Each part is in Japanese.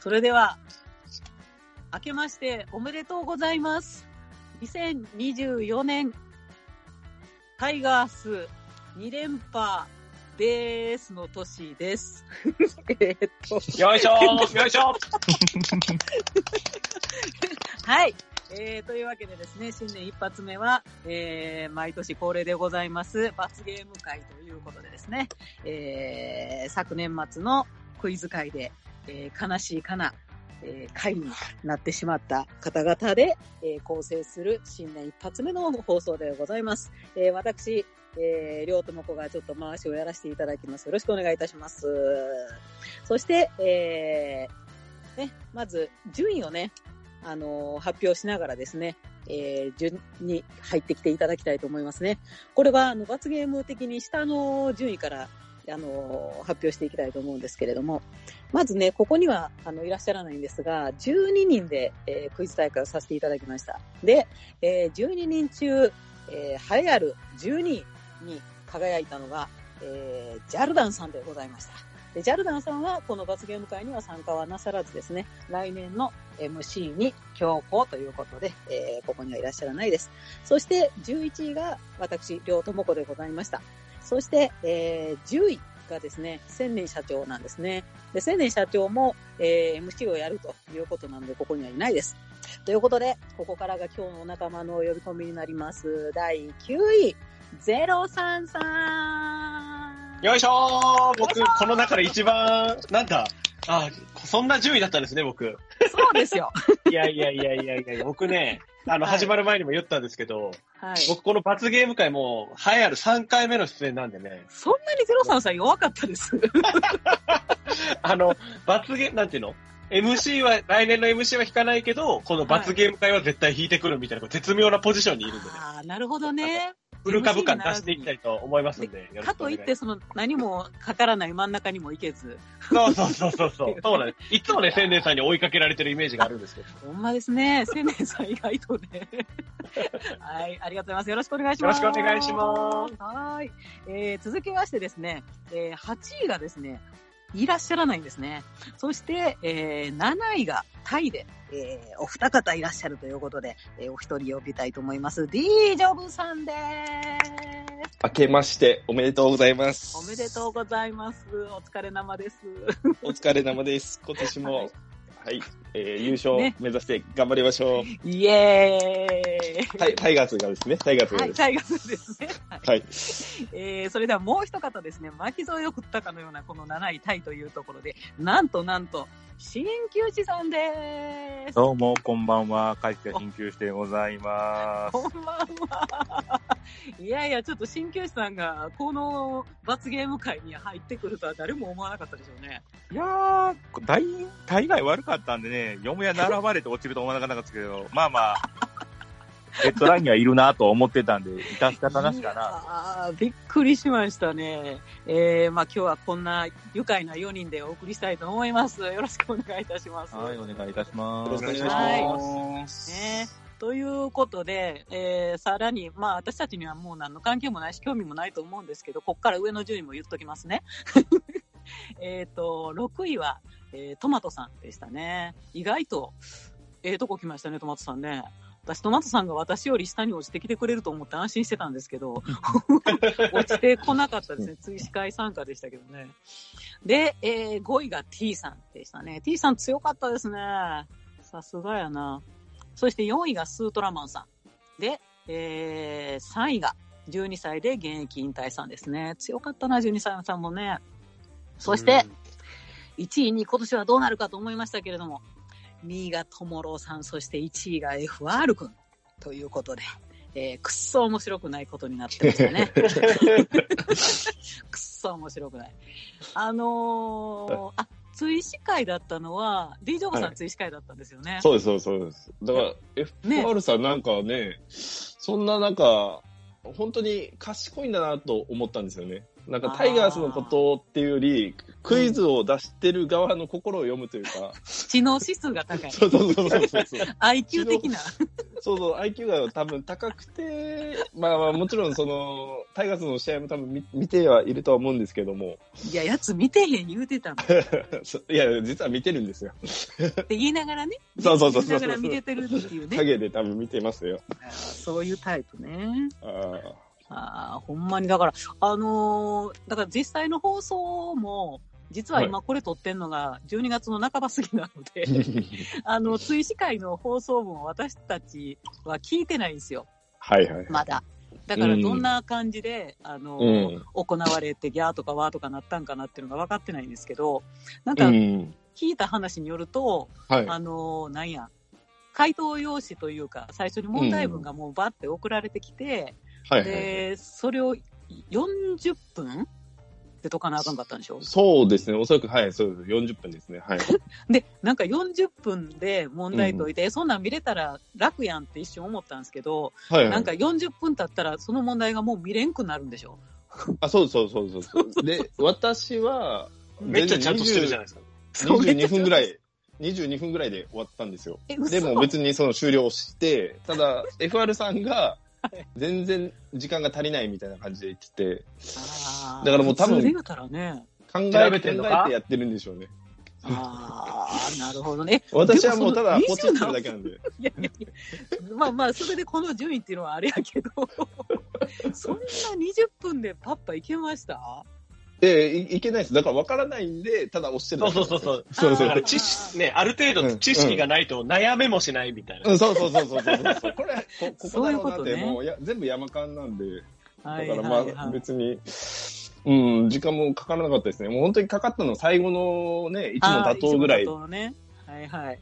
はい。それでは、明けましておめでとうございます。2024年、タイガース2連覇ですの年です。えーっと、よいしょーよいしょはい。えー、というわけでですね、新年一発目は、えー、毎年恒例でございます、罰ゲーム会ということでですね、えー、昨年末のクイズ会で、えー、悲しいかな、えー、会になってしまった方々で、えー、構成する新年一発目の放送でございます。えー、私、えー、りょうともこがちょっと回しをやらせていただきます。よろしくお願いいたします。そして、えー、ね、まず、順位をね、あのー発表しながらですね、えー順に入ってきていただきたいと思いますね。これは、あの、罰ゲーム的に下の順位から、あの発表していきたいと思うんですけれども、まずね、ここには、あの、いらっしゃらないんですが、12人で、えークイズ大会をさせていただきました。で、えー12人中、えー、栄えある12位に輝いたのが、えージャルダンさんでございました。で、ジャルダンさんはこの罰ゲーム会には参加はなさらずですね、来年の MC に強行ということで、えーここにはいらっしゃらないです。そして11位が私、両友子でございました。そして、えー10位がですね、千年社長なんですね。で、千年社長も、えー MC をやるということなので、ここにはいないです。ということで、ここからが今日のお仲間の呼び込みになります。第9位、033。よいしょー僕、この中で一番、なんか、あ、そんな順位だったんですね、僕。そうですよ。いやいやいやいやいや僕ね、あの、はい始まる前にも言ったんですけど、はい。僕この罰ゲーム会も、栄えある3回目の出演なんでね、そんなに033弱かったです。あの、罰ゲーム、なんていうの ?MC は、来年の MC は引かないけど、この罰ゲーム会は絶対引いてくるみたいな、こう絶妙なポジションにいるんでね、ああ、なるほどね。フル株感出していきたいと思いますんで、よろしかといって、その何もかからない真ん中にも行けず。そうそうそうそうそう。そうなんです。いつもね、千年さんに追いかけられてるイメージがあるんですけど。ほんまですね。千年さん意外とね。はい、ありがとうございます。よろしくお願いします。よろしくお願いします。はい。えー、続きましてですね、えー、8位がですね、いらっしゃらないんですね。そして、えー、7位がタイで、えー、お二方いらっしゃるということで、えー、お一人呼びたいと思います。D ジョブさんです。明けましておめでとうございます。おめでとうございます。お疲れ生です。お疲れ様です。今年も、は はいい、えー優勝ね目指して頑張りましょう。イエーイタイタイガースがですね、タイガースがはい、です。タイガースですね。はいはい。えー、それではもう一方ですね、巻き添えを食ったかのようなこの7位タイというところで、なんとなんと、新旧地さんです。どうも、こんばんは。会社緊急してございます。こんばんは。いやいや、ちょっと新旧地さんがこの罰ゲーム会に入ってくるとは誰も思わなかったでしょうね。いやー、大、大概悪かったんでね、よもや並ばれて落ちると思わなかったんですけど、まあまあ、レッドラインにはいるなと思ってたんで、致し方なしかな。あびっくりしましたね。えー、まあ今日はこんな愉快な4人でお送りしたいと思います。よろしくお願いいたします。はい、お願いいたします。よろしくお願いします。ねということで、えー、さらに、まあ私たちにはもう何の関係もないし興味もないと思うんですけど、こっから上の順位も言っときますね。えっと、6位は、えートマトさんでしたね。意外と、ええとこ来ましたね、トマトさんね。私、トマトさんが私より下に落ちてきてくれると思って安心してたんですけど、落ちてこなかったですね。追試会参加でしたけどね。で、えー5位が T さんでしたね。T さん強かったですね。さすがやな。そして4位がスートラマンさん。で、えー3位が12歳で現役引退さんですね。強かったな、12歳さんもね。そして、1位に今年はどうなるかと思いましたけれども、2位がトモローさん、そして1位が FR 君ということで、えー、くっそ面白くないことになってましたね。くっそ面白くない。あのー、あ、追試会だったのは、D ジョブさはいん追試会だったんですよね。そうです、そうです、そうです。だから、FR さんなんかね、そんななんか、本当に賢いんだなと思ったんですよね。なんかタイガースのことっていうより、クイズを出してる側の心を読むというか。知能指数が高い。そうそうそうそうそう。IQ 的な。そうそう、IQ が多分高くて、まあまあもちろんその、タイガースの試合も多分見見てはいるとは思うんですけども。いや、やつ見てへん言うてたの。いや、実は見てるんですよ。て言いながらね。そうそうそうそう言いながら見れてるっていうね。影で多分見てますよ。そういうタイプね。あーああ、ほんまに、だから、あのーだから実際の放送も、実は今これ撮ってんのが12月の半ば過ぎなので、あの、追試会の放送分を私たちは聞いてないんですよ。はいはい。まだ。だからどんな感じで、あのうーん。行われて、ギャーとかワーとかなったんかなっていうのが分かってないんですけど、なんうかん。聞いた話によると、はい。あのーなんや、回答用紙というか、最初に問題文がもうバッて送られてきて、はいはい。で、それを40分で解かなあかんかったんでしょ？そうですね。おそらく、はい、そうです。40分ですね。はい。で、なんか40分で問題解いて、えそんなん見れたら楽やんって一瞬思ったんですけど、はい、はい。なんか40分経ったらその問題がもう見れんくなるんでしょ？あ、そうそうそうそうそう。で、私は、めっちゃちゃんとしてるじゃないですか。そう22分ぐらい、22分ぐらいで終わったんですよ。でも別にその終了して、ただ、FR さんが、全然時間が足りないみたいな感じで言ってて、だからもう多分ね。考え考えてやってるんでしょうね。ああ、なるほどね。私はもうただポチってるだけなんで。いやいやいや、まあまあ、それでこの順位っていうのはあれやけど、そんな20分でパッパいけました？えい、いけないです。だから分からないんで、ただ押してるそうだけそうそうそう。そうそうだから知識、ね、ある程度知識がないと悩めもしないみたいな。うん、そうそうそうそうそうそう。これ、こここだろうなって、そういうねもうや全部山間なんで、だはいからまあ別に、うん、時間もかからなかったですね。もう本当にかかったのは最後のね、一問妥当ぐらいね。はいはい。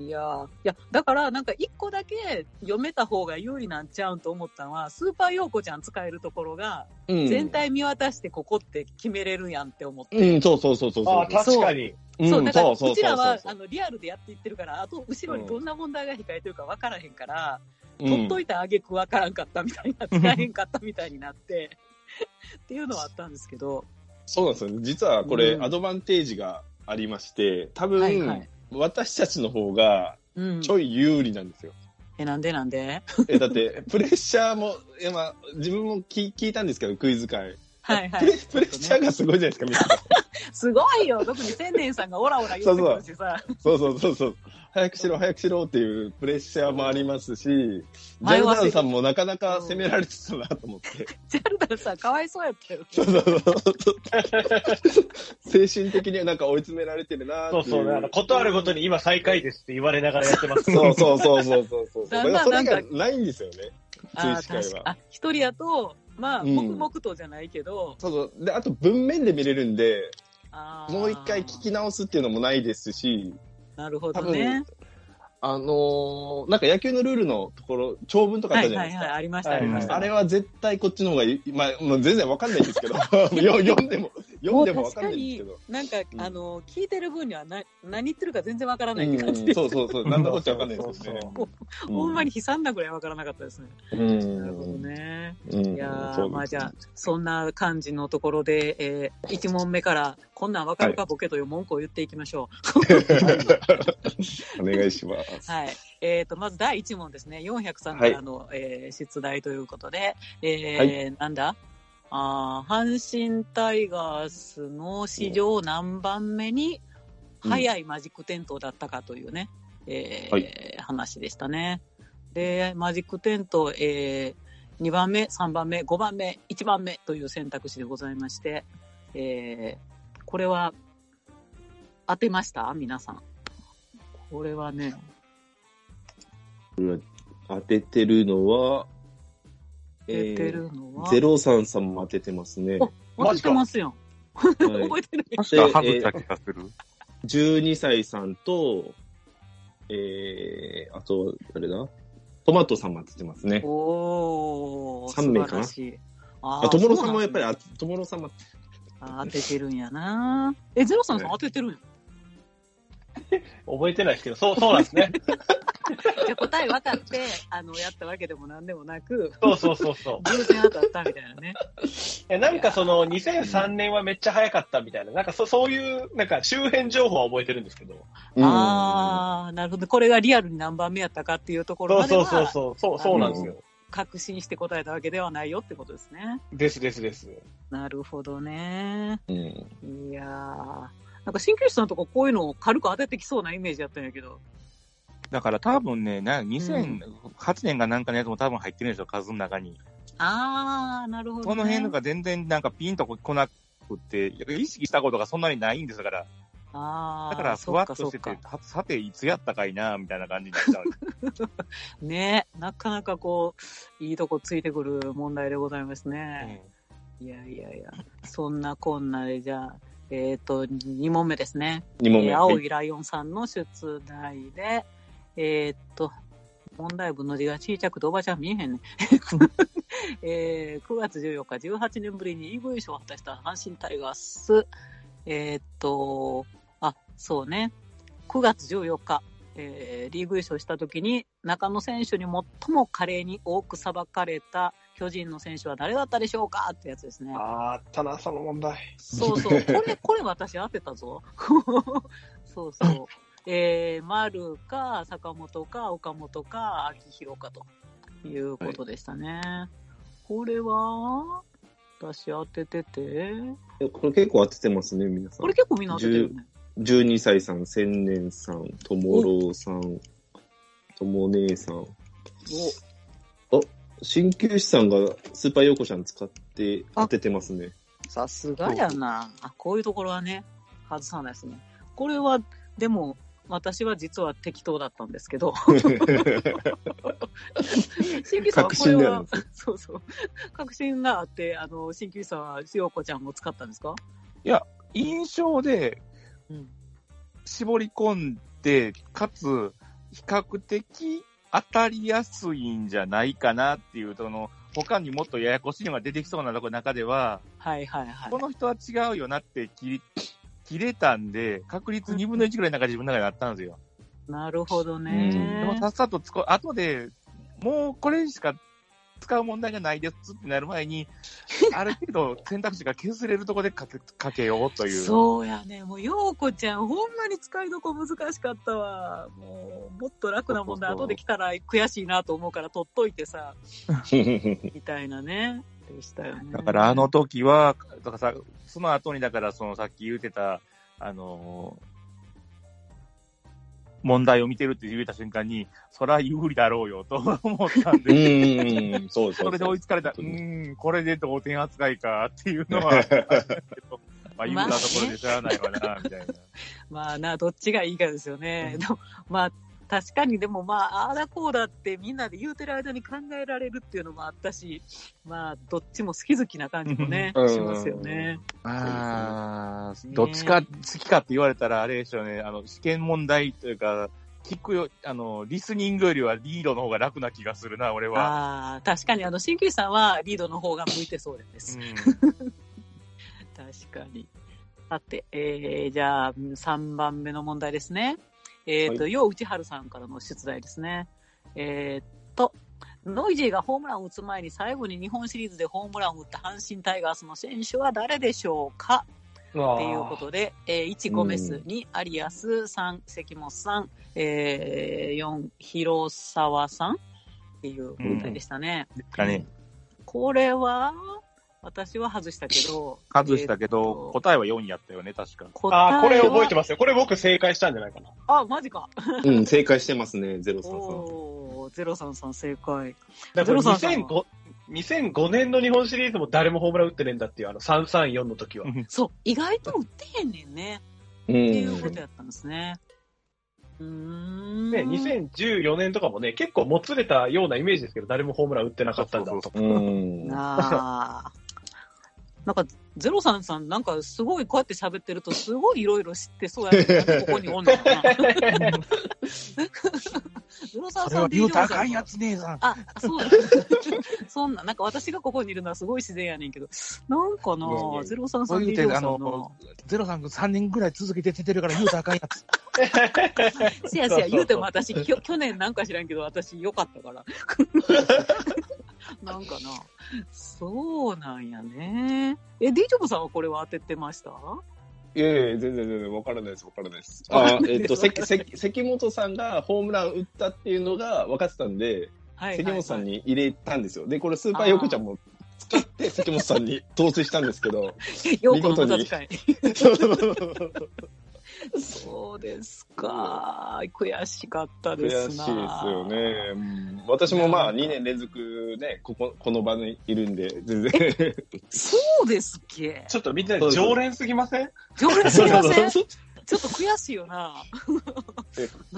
いやー。いや、だからなんか一個だけ読めた方が有利なんちゃうんと思ったのは、スーパーヨーコちゃん使えるところが、うん。全体見渡してここって決めれるやんって思って。うん、そうそうそうそうそう。ああ、確かに。う。んそう、だから、うそうそうちらは、そうあの、リアルでやっていってるから、あと、後ろにどんな問題が控えてるか分からへんから、うん。取っといたあげく分からんかったみたいな、使えへんかったみたいになって、っていうのはあったんですけど、そうなんですよ。ね。実はこれ、うん。アドバンテージがありまして、多分、はいはい私たちの方がうんち。ょい有利なんですよ。え、なんでなんで？えだって、プレッシャーも、いやまあ、自分も聞聞いたんですけど、クイズ会。はいはいプレ。ッシャーがすごいじゃないですか、みんな。すごいよ。特に千年さんがオラオラ言ってくるしさ。そうそうそうそう。早くしろ、早くしろっていうプレッシャーもありますし、ジャルダンさんもなかなか攻められてたなと思って。ジャルダンさんかわいそうやったよ。そうそうそう精神的にはなんか追い詰められてるな。そうそうことあるごとに今最下位ですって言われながらやってます。そうそうそうそうそうそう。だだからそれがないんですよね。あ追試会は確かあ、一人やと、まあ、うん黙々とじゃないけど、そうそう。で、あと文面で見れるんで、あーもう一回聞き直すっていうのもないですし、なるほ多分、どね。あのーなんか野球のルールのところ、長文とかあっはいはいはい、たじゃないですか。ありました、はいありました。あれは絶対こっちの方がいい。まあ、もう全然わかんないんですけど、よ 読んでも、読んでもわかんないんですけど。なんか、うんあの、聞いてる分にはな何言ってるか全然わからないっうんて感じで、そうそうそう、なんだこっちゃわかんないですよね。ほんまに悲惨なぐらいわからなかったですね。うん。なるほどね。うん。いやー、そうですまあじゃあ、そんな感じのところで、えー、1問目から、こんなんわかるか、ボケという文句を言っていきましょ お願いします。う。はい。えっ、と、まず第1問ですね。403からの、えー出題ということで、えーなんだ？あー阪神タイガースの史上何番目に早いマジック点灯だったかというね、えーはい。話でしたね。で、マジック点灯、えー、2番目、3番目、5番目、1番目という選択肢でございまして、えーこれは当てました？皆さん。これはね、当ててるのは、当ててるのは、ゼロさんさんも当ててますね。お当ててますよ。はい覚えてる確かハグった気がする。12歳さんと、えー、あと、誰だトマトさんも当ててますね。おー、三名かな？ああ、ともろさんもやっぱり、ああともろさんも、当ててるんやな。え、ゼロさんさん当ててるんや。覚えてないですけど、そう、そうなんですね。じゃあ答え分かって、あの、やったわけでもなんでもなく、そうそうそうそう。偶然当たったみたいなね。えなんかその2003年はめっちゃ早かったみたいな、なんかそそういう、なんか周辺情報は覚えてるんですけど。うんああ、なるほど。これがリアルに何番目やったかっていうところそうまではそうそうそう、そう、そうなんですよ。確信して答えたわけではないよってことですね。ですですです。なるほどね。うん。いやー。なんか鍼灸師さんとかこういうのを軽く当ててきそうなイメージやったんやけど。だから多分ね、な2008年がなんかのやつも多分入ってるんでしょ、数の中に。あー、なるほど、ね。この辺とか全然なんかピンとこなくって、意識したことがそんなにないんですから。あー、だから、ふわっとしててさて、いつやったかいな、みたいな感じになっちゃう。ねなかなかこう、いいとこついてくる問題でございますうね。んいやいやいや。そんなこんなで、じゃあ、えっ、と、2問目ですね。2問目。えー青いライオンさんの出題で、えーっと、問題文の字が小さくておばちゃん見えへんね。えー9月14日、18年ぶりにリーグ優勝を果たした阪神タイガース。えーっと、あ、そうね。9月14日、えーリーグ優勝した時に中野選手に最も華麗に多く裁かれた巨人の選手は誰だったでしょうかってやつですね。あったな、その問題。そうそう。これ、これ私当てたぞ。そうそう。えー、丸か、坂本か、岡本か、秋広かということでしたね。これは、私当ててて、これ結構当ててますね、皆さんこれ。結構みんな当ててるね。12歳さん、千年さん、ともろうさん、とも姉さん。鍼灸師さんがスーパーヨーコちゃん使って当ててますね。お、さすがやな。あ、こういうところはね、外さないですね。これは、でも、私は実は適当だったんですけど、新規さんはこれはそうそう、確信があって、あの、新規さんは、しおこちゃんを使ったんですか？印象でうん。絞り込んで、かつ、比較的当たりやすいんじゃないかなっていう、その、他にもっとややこしいのが出てきそうなところの中では、はいはいはいこ。の人は違うよなって切り、切れたんで、確率2分の1ぐらいなんか自分の中であったんですよ。なるほどうんでねも。さっさと使う、後で、もうこれしか使う問題がないですってなる前に、ある程度選択肢が削れるところでかけかけようという。そうやね。もう、ようこちゃん、ほんまに使いどこ難しかったわ。もう、もっと楽な問題、後で来たら悔しいなと思うから取っといてさ、みたいなね。でしたよね。だからあの時は、だからさ、その後にだからそのさっき言ってた、あのー問題を見てるって言った瞬間に、そら有利だろうよと思ったんうで、ん、そうそうそれで追いつかれた、うん、これで同点扱いかっていうのは、まあ、有利なところでしゃあないわな、みたいな。まあな、どっちがいいかですよね。まあ、確かにでもまあ、ああだこうだってみんなで言うてる間に考えられるっていうのもあったし、まあ、どっちも好き好きな感じもね、うんしますよね。ああ、ねどっちか好きかって言われたら、あれでしょうね、あの、試験問題というか、聞くよ、あの、リスニングよりはリードの方が楽な気がするな、俺は。ああ、確かにあの、鍼灸師さんはリードの方が向いてそうです。うん 確かに。さて、えー、じゃあ、3番目の問題ですね。えっ、と、はよう内春さんからの出題ですね。えっと、ノイジーがホームランを打つ前に最後に日本シリーズでホームランを打った阪神タイガースの選手は誰でしょうか？っていうことで、えー、1、ゴメス、うん2、アリアス、3、関本さん、えー、4、広沢さんっていう問題でしたね。ですかね。これは、私は外したけど、外したけえー答えは4やったよね、確か。答えはああ、これ覚えてますよ。これ僕正解したんじゃないかな。あ、マジか。うん、正解してますね、ゼロさんさん。おー、ゼロさんさん正解。だからゼロさんさん2005 2005年の日本シリーズも誰もホームラン打ってねえんだっていう、あの334の時は。そう、意外と打ってへんねんね。うっていうことん。やったんですね。うーん。ね、2014年とかもね、結構もつれたようなイメージですけど、誰もホームラン打ってなかったんだと。うん。な あ。なんか、ゼロさんさん、なんかすごいこうやって喋ってると、すごいいろいろ知ってそうやけど、ここにおんのかな。ゼロさんさん言うたらあかんやつ姉さん。あ、そうだ。そんな、なんか私がここにいるのはすごい自然やねんけど、なんかなゼロさんさそうん言うて、あでさんのの、ゼロさん3年ぐらい続けて出てるから言うたらあかんやつ。せやせや言うても私、きょ去年なんか知らんけど、私良かったから。なんかな。そうなんやね。え、ディジョブさんはこれは当ててました？いやいや、全然全然わからないです、わからないです。あ、えっと、関、関、関本さんがホームラン打ったっていうのが分かってたんで、はい関本さんに入れたんですよ。で、これスーパーヨーコちゃんも使って関本さんに投資したんですけど、ようこの無駄遣い。そうですか。悔しかったで悔しいです。よね。うん私もまあ2年連続ね、ここ、この場にいるんで、全然。そうですっけ？ちょっとみんな常連すぎません？常連すぎません？ちょっと悔しいよ な。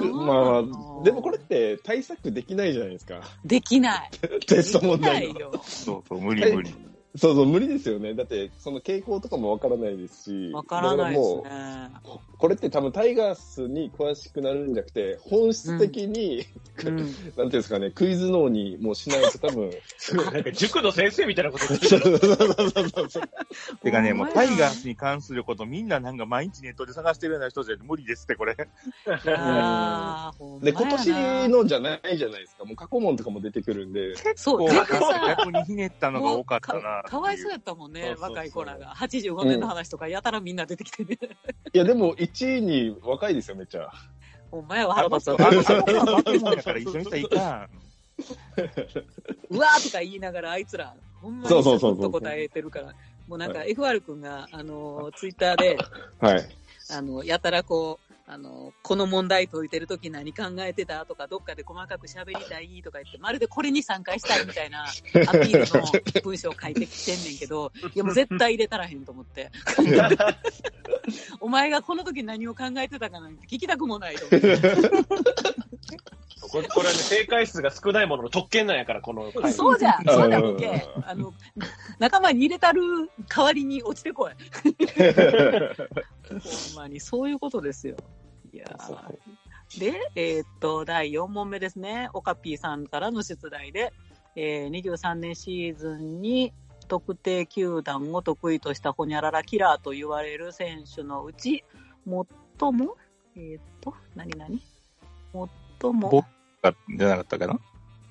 まあ、でもこれって対策できないじゃないですか。できない。テスト問題。そうそう、無理無理。そうそう、無理ですよね。だって、その傾向とかもわからないですし。わからないですだからね。もうこれって多分タイガースに詳しくなるんじゃなくて、本質的に、うん。なんていうんですかね、クイズ脳にもうしないと多分。なんか塾の先生みたいなこと言ってる。そうそうそうそうそう。てかね、もうタイガースに関することみんななんか毎日ネットで探してるような人じゃ無理ですって、これ。で、今年のじゃないじゃないですか。もう過去問とかも出てくるんで。そう、こう全然さ、逆にひねったのが多かったなか。かわいそうやったもんね若い子らが。85年の話とかやたらみんな出てきてね。いや、でも1位に若いですよ、めっちゃ。ほんまやわ、あの子腹立つあの子は化け物やから一緒にしたらいかん。うわーとか言いながら、あいつら、ほんまにそうそうそうそうちょっと答えてるから。もうなんか FR 君が、あの、ツイッターで、はい。あの、やたらこう、あの、この問題解いてるとき何考えてたとか、どっかで細かく喋りたいとか言って、まるでこれに参加したいみたいな アピールの文章を書いてきてんねんけど、いやもう絶対入れたらへんと思って。お前がこの時何を考えてたかなんて聞きたくもないと思って。これこれはね、正解数が少ないものの特権なんやから、この回。そうじゃん、そうじゃん、うんけ。あの、仲間に入れたる代わりに落ちてこい。ほんまに、そういうことですよ。いやーで、えーっと、第4問目ですね。オカピーさんからの出題で、えー、23年シーズンに特定球団を得意としたホニャララキラーと言われる選手のうち、最も、えーっと、何々？最も、僕が出なかったかな？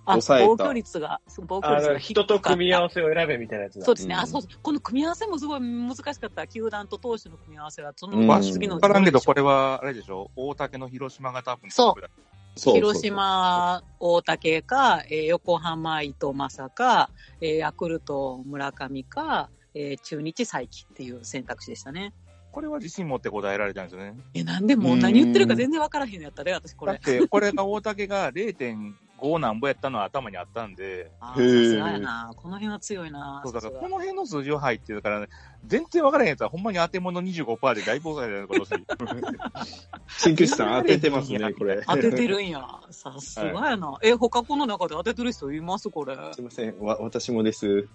あ、抑えた防御率が、防御あの、率が低人と組み合わせを選べみたいなやつだ。そうですね。うんあ、そうそう。この組み合わせもすごい難しかった。球団と投手の組み合わせは、その、次のわからんけど、これは、あれでしょ大竹の広島が多分。そうそう広島、大竹か、えー横浜、伊藤正か、えーヤクルト、村上か、えー中日、佐伯っていう選択肢でしたね。これは自信持って答えられたんですよね。え、なんでもう何言ってるか全然わからへんのやったで、私これ。だって、これが大竹が0.5なんぼやったのは頭にあったんで、あへーーさすがやな。この辺は強いな。そうだからこの辺の数字を入ってるから、全然わからへんやつはほんまに当て物25%で大暴走だよ、今年。鍼灸師さん当ててますね、これ。当ててるんや。さすがやな。え、他この中で当ててる人います？これ。すいません、わ、私もです。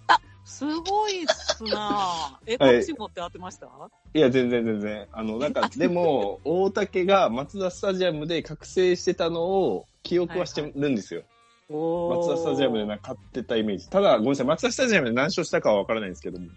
すごいっすなえ、はいこっち持って当てました、いや、全然全然。あの、なんか、でも、大竹が松田スタジアムで覚醒してたのを記憶はしてるんですよ。おー松田スタジアムで勝ってたイメージ。ただ、ごめんなさい、松田スタジアムで何勝したかはわからないんですけども、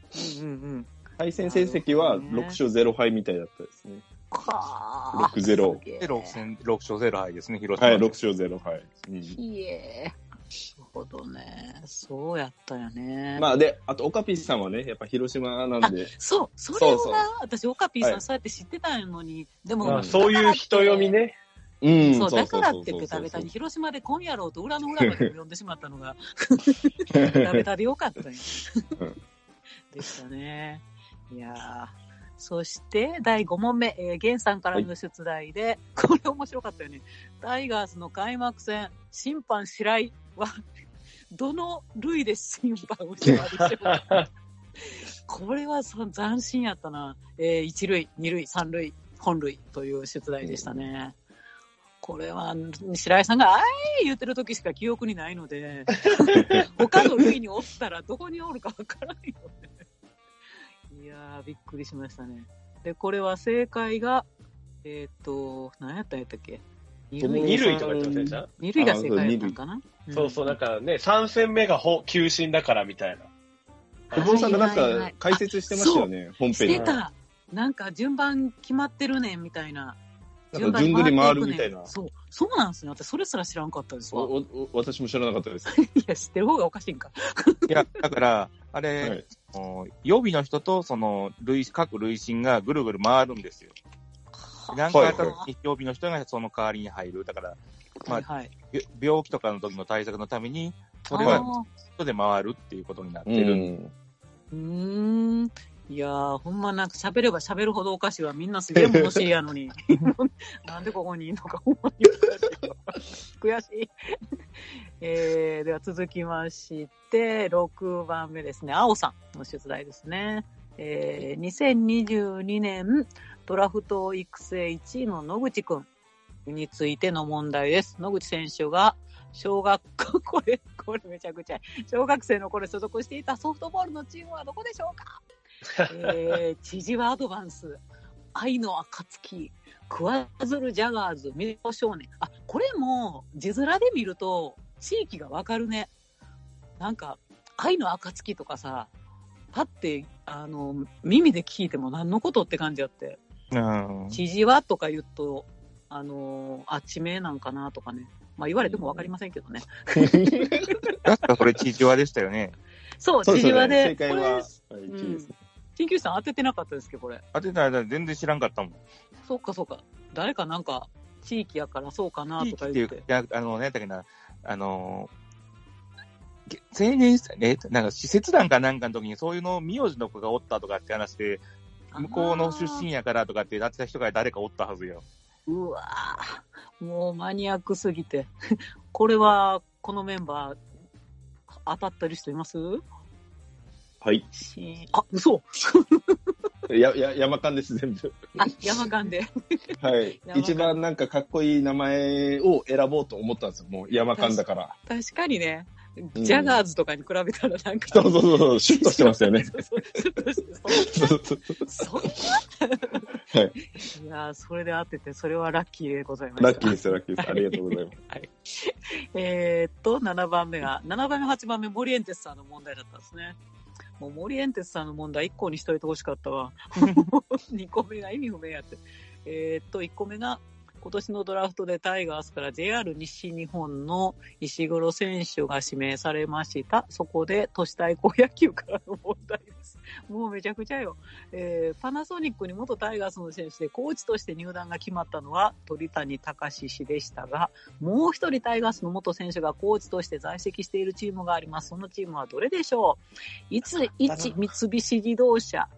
うんうんうん。対戦成績はなるほどね6勝0敗みたいだったですね。か6-0すげえで、6戦、6勝0敗ですね、広島。はい、6勝0敗。うんいえ。なるほどね。そうやったよね。まあ、で、あと、オカピスさんはね、やっぱ広島なんで、そう、それをな、そうそう私、オカピーさん、はいそうやって知ってたのに、でも、まあ、そういう人読みね。うんそう、だからってベタベタに広島で今夜ろうと裏の裏まで読んでしまったのが、ベタベタでよかったんやうんでしたね。いやーそして、第5問目、えー、ゲンさんからの出題で、これ面白かったよね。タイガースの開幕戦、審判白井は、どの類で審判をしたでしょうかこれはそ斬新やったな。えー、1塁、2塁、3塁、本塁という出題でしたね。これは、白井さんが、あい言ってる時しか記憶にないので、他の類におったらどこにおるかわからんよね。いやー、びっくりしましたね。で、これは正解が、えっ、と、何やったんやったっけ？二塁二塁とか言ってませんでした？二塁が正解やったんかな？そうそう、なんかね、3戦目がほ球審だからみたいな。久保さんがなんか解説してましたよね、本し編に。てた。なんか順番決まってるねんみたいな。なんか順繰り回るみたいな。そう、そうなんですね。私、それすら知らんかったですわ。私も知らなかったです。いや、知ってる方がおかしいんか。いや、だから、あはれ、い。予備の人と、その、累各累進がぐるぐる回るんですよ。何回かは予備の人がその代わりに入る。だから、まあはいはい。び病気とかの時の対策のために、それあは人で回るっていうことになってうる。ん。ーうーん。いやー、ほんまなんか喋れば喋るほどおかしいわ。みんなすげえ物知りやのに。なんでここにいんのかほんまに悔しい。えー、では続きまして、6番目ですね。青さんの出題ですね。えー、2022年ドラフト育成1位の野口くんについての問題です。野口選手が小学校、これ、これめちゃくちゃ小学生の頃所属していたソフトボールのチームはどこでしょうか？えー、知事はアドバンス、愛の暁、桑鶴ジャガーズ、水戸少年。あ、これも字面で見ると地域がわかるね。なんか、愛の暁とかさ、パって、あの、耳で聞いても何のことって感じあって、うん。知事はとか言うと、あのあ、地名なんかなとかね。まあ言われてもわかりませんけどね。確かこれ、地上話でしたよね。そう。知事はで、正解は、これはい、1位です。鍼灸師さん当ててなかったですけど、これ。当てたら全然知らんかったもん。そうかそうか。誰かなんか、地域やからそうかなとか言って。いやあの、何やったっけな、あの青年室、え、なんか施設団かなんかの時にそういうの、名字の子がおったとかって話で、向こうの出身やからとかってやってた人が誰かおったはずよ。うわぁ、もうマニアックすぎて。これは、このメンバー、当たってる人います？はい。しあ、嘘や、や、山間です、全部。あ、山間で。はい一番なんかかっこいい名前を選ぼうと思ったんですよ。もう山間だから。確かにね、うんジャガーズとかに比べたらなんか。そうそうそうそう、シュッとしてますよね。そうそうんなはい。いやーそれで当てて、それはラッキーでございました。ラッキーですよ、ラッキーです。ありがとうございます。えーっと、7番目が、7番目、8番目、モリエンテスさんの問題だったんですね。もう、モリエンテスさんの問題1個にしといてほしかったわ。2個目が意味不明やって。えーっと、1個目が、今年のドラフトでタイガースから JR 西日本の石黒選手が指名されました。そこで都市対抗野球からの問題です。もうめちゃくちゃよ。えーパナソニックに元タイガースの選手でコーチとして入団が決まったのは鳥谷隆氏でしたが、もう一人タイガースの元選手がコーチとして在籍しているチームがあります。そのチームはどれでしょう ?1、1三菱自動車、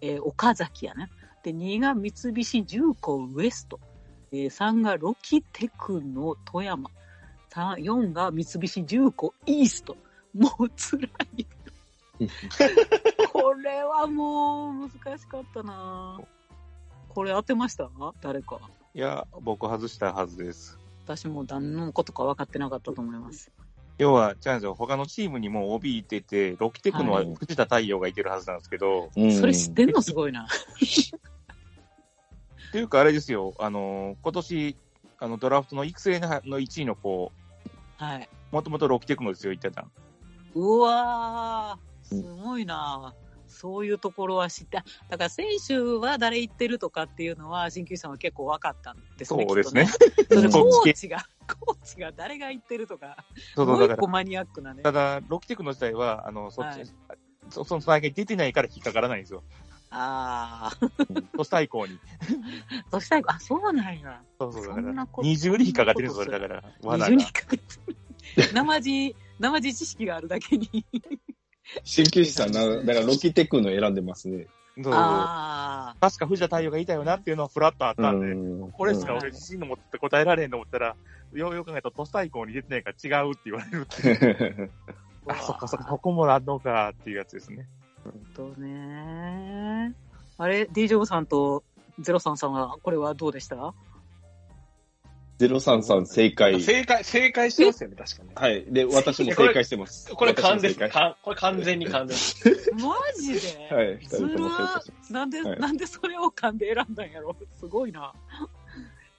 えー岡崎やね。で、2が三菱重工ウエスト。えー3がロキテクノ富山。さ4が三菱重工イースト。もう辛い。これはもう難しかったなこれ当てました？誰か。いや、僕外したはずです。私も何のことか分かってなかったと思います。要は、違うんですよ。他のチームにも OB いてて、ロキテクのははい藤田太陽がいてるはずなんですけど、うんそれ知ってんの？すごいな。っていうかあれですよ、あの、今年、あの、ドラフトの育成のの1位の子、はい。もともとロキテクノですよ、言ってた。うわー、すごいなそういうところは知って、だから選手は誰行ってるとかっていうのは、鍼灸師さんは結構分かったんですね。そうですね。ね。コーチが、コーチが誰が行ってるとか、そうそう、だかマニアックなね。ただ、ロキテクノ自体は、あの、そっち、はいそその大会出てないから引っかからないんですよ。ああ、都市対抗に。そしたら、あ、そうなんや。そうそう、だから、そんなこと二重に引っかかってるんですよ、それだから。罠が二重に引っかかってる。生地、生地知識があるだけに。鍼灸師さんな、だからロキテクの選んでますね。そうそうあ確か藤田太陽がいたよなっていうのはフラッとあったんで、んこれしかうん俺自信の持って答えられへんと思ったら、ようよく考えたら都市対抗に出てないから違うって言われるって。あ。あ、そっかそっか、そこもあんのかっていうやつですね。とね。あれ、D ジョブさんとゼロさんさんは、これはどうでした？033正解。正解、正解してますよね、確かに。はい。で、私も正解してます。これ完全かこれ完全に完全に。マジで？はい。二ず人とも正る解してます。なんで、はいなんでそれを噛んで選んだんやろ？すごいな。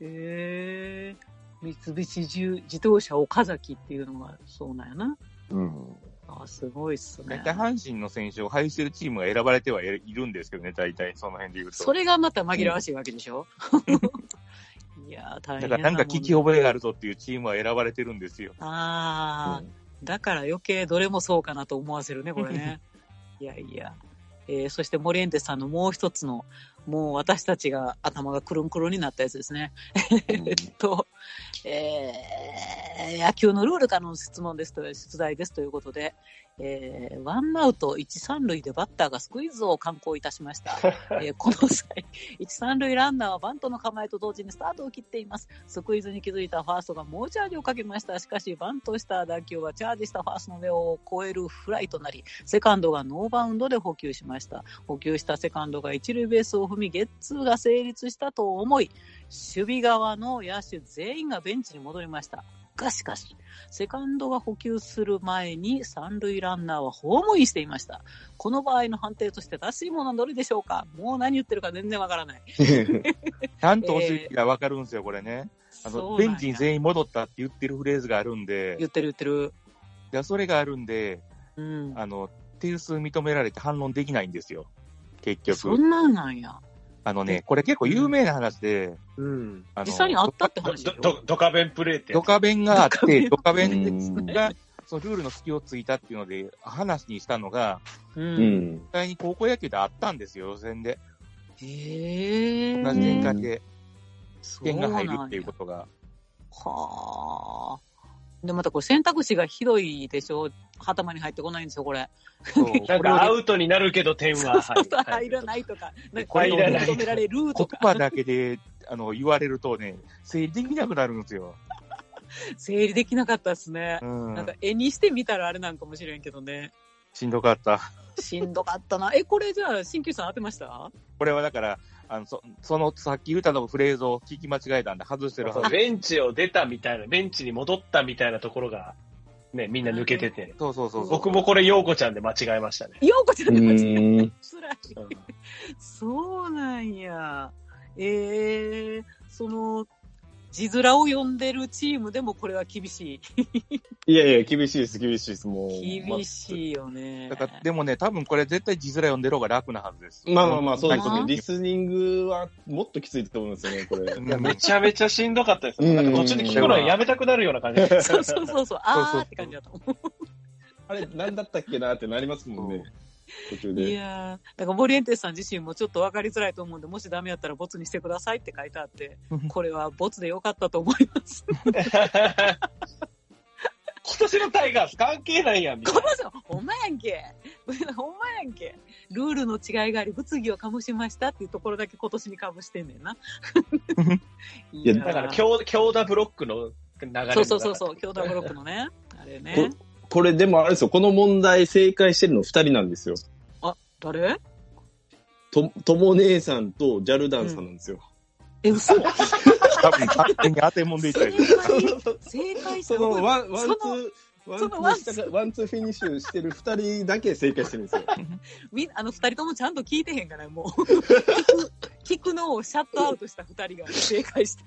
えー、三菱重自動車岡崎っていうのがそうなんやな。うん。あすごいっすね大。体阪神の選手を配してるチームが選ばれてはいるんですけどね、大体その辺で言うと。それがまた紛らわしいわけでしょ、いやー、大変だからなんか聞き覚えがあるぞっていうチームは選ばれてるんですよ。ああ、だから余計どれもそうかなと思わせるね、これね。いやいや。えー、そしてモリエンテさんのもう一つの、もう私たちが頭がくるんくるんになったやつですね。えっと、えー、野球のルールからの質問ですと、出題ですということで、えー、ワンアウト1、3塁でバッターがスクイズを敢行いたしました。えーこの際、1、3塁ランナーはバントの構えと同時にスタートを切っています。スクイズに気づいたファーストが猛チャージをかけました。しかし、バントした打球はチャージしたファーストの上を越えるフライとなり、セカンドがノーバウンドで捕球しました。捕球したセカンドが一塁ベースを踏み、ゲッツーが成立したと思い、守備側の野手全員がベンチに戻りました。がしかし、セカンドが補給する前に三塁ランナーはホームインしていました。この場合の判定として正しいものはどれでしょうか？もう何言ってるか全然わからない。ちゃんと教えてわかるんですよ、これね。あの、ベンチに全員戻ったって言ってるフレーズがあるんで、言ってる言ってる。いや、それがあるんで、うん。あの、点数認められて反論できないんですよ。結そ局。んなんなんや。あのね、これ結構有名な話で、うん。あの実際にあったってど、話よ。ど、ドカベンプレイって。ドカベンがあって、ドカベンうんが、そのルールの隙をついたっていうので、話にしたのが、う。うんん。実際に高校野球であったんですよ、予選で。へえ。同じ展開で点が入るっていうことが。はあ。で、またこれ選択肢がひどいでしょ頭に入ってこないんですよ、これ。なんかアウトになるけど点はそうそう、入らないとか、なんかこれを認められると言か、葉だけで、あの、言われるとね、整理できなくなるんですよ。整理できなかったですねう。ん。なんか絵にしてみたらあれなんかもしれんけどね。しんどかった。しんどかったな。え、これじゃあ、新旧さん当てました？これはだから、あの、そその、さっき言ったのフレーズを聞き間違えたんで外してるはず。ベンチを出たみたいな、ベンチに戻ったみたいなところが、ね、みんな抜けてて。そうそうそうそう。僕もこれ、ようこちゃんで間違えましたね。ようこちゃんで間違えうん。つらい。うんそうなんや。ええその、字面を読んでるチームでもこれは厳しい。いやいや、厳しいです、厳しいです、もう。厳しいよね。だから、でもね、多分これ絶対字面読んでる方が楽なはずです。まあまあまあ、そうですあね。リスニングはもっときついと思うんですよね、これ。う んいや、めちゃめちゃしんどかったです。うんなんか途中で聞くのやめたくなるような感じで そうそうそうそう。あーって感じだと思う。あれ、なんだったっけなってなりますもんね。途中いで。やー、だからボリエンテスさん自身もちょっと分かりづらいと思うんで、もしダメやったらボツにしてくださいって書いてあって、これはボツでよかったと思います。今年のタイガース関係ないやん、こなの人、ほんまやんけ。ほんまやんけ。ルールの違いがあり、物議を醸しましたっていうところだけ今年にかぶしてんねんな。いやだから、兄弟ブロックの流れそうそうそうそう、兄弟ブロックのね。あれね。ここれでもあれですよ、この問題正解してるの二人なんですよ。あ、誰？と、とも姉さんとジャルダンさんなんですよ。え、嘘。多分勝手に当てもんでいったり正解、そのワン、ワンツー、ワンツそのワンツーーしたか、ワンツーフィニッシュしてる二人だけ正解してるんですよ。みんあの二人ともちゃんと聞いてへんから、もう。聞くのをシャットアウトした二人が正解して。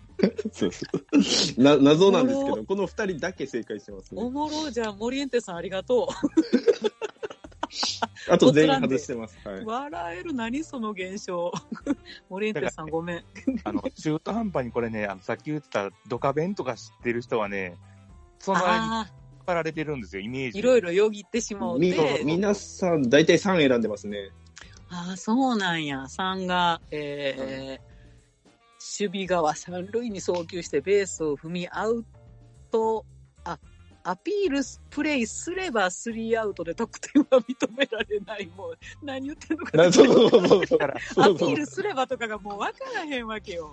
そうそうな謎なんですけど、この二人だけ正解してますね。おもろ、じゃあ、モリエンテさんありがと あと全員外してます。はう。い。笑える、何その現象。モリエンテさんごめん。あの、中途半端にこれね、あの、さっき言ってたドカベンとか知ってる人はね、その間に張られてるんですよ、イメージ。いろいろよぎってしまうみて。皆さん、大体3選んでますね。ああ、そうなんや。3が、えー、守備側三塁に送球してベースを踏みアウト、あ、アピールプレイすればスリーアウトで得点は認められない。もう、何言ってんのかなそうそうそうそう。だから、アピールすればとかがもう分からへんわけよ。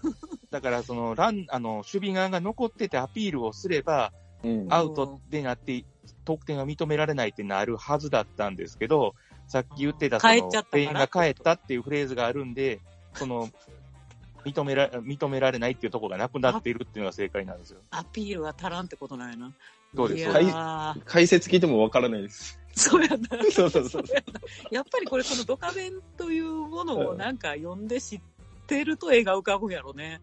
だからその、ラン、あの、守備側が残っててアピールをすれば、うんアウトでなって、得点が認められないってなるはずだったんですけど、さっき言ってた、その帰っちゃったから、全員が帰ったっていうフレーズがあるんで、その、認めら、認められないっていうところがなくなっているっていうのが正解なんですよ。アピールは足らんってことなんやな。そうですいやー解説聞いてもわからないです。そうやな。そうそうそう。やなやっぱりこれそのドカベンというものをなんか読んで知ってると絵が浮かぶんやろね。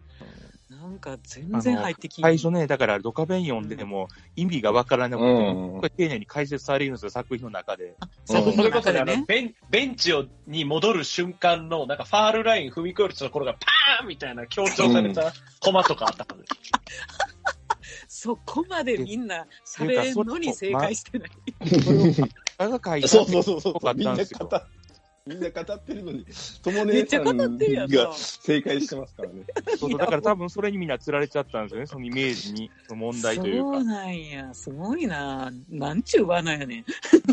なんか全然入ってき最初ね、だからドカベン読んでても意味がわからなくて、うんこれ丁寧に解説されるんですよ、作品の中で。作品のそれこそね、あの中でね。ベン、ベンチをに戻る瞬間の、なんかファールライン踏み越えるところがパーンみたいな強調されたコマとかあったからね。そこまでみんな喋れんのに正解してない。あが書いたそうそうそうそうよかっみんな語ってるのに、ともめっちゃん語ってるやんが正解してますからね。そうそうだから多分それにみんな釣られちゃったんですよね、そのイメージに、その問題というかそう。なんや。すごいな。なんちゅう罠やねん。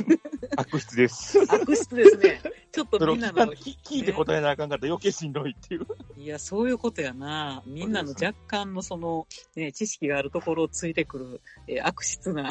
悪質です。悪質ですね。ちょっとみんなの、聞聞いて答えなあかんかったら余計しんどいっていう。いや、そういうことやな。みんなの若干のその、ね、知識があるところをついてくる、えー悪質な。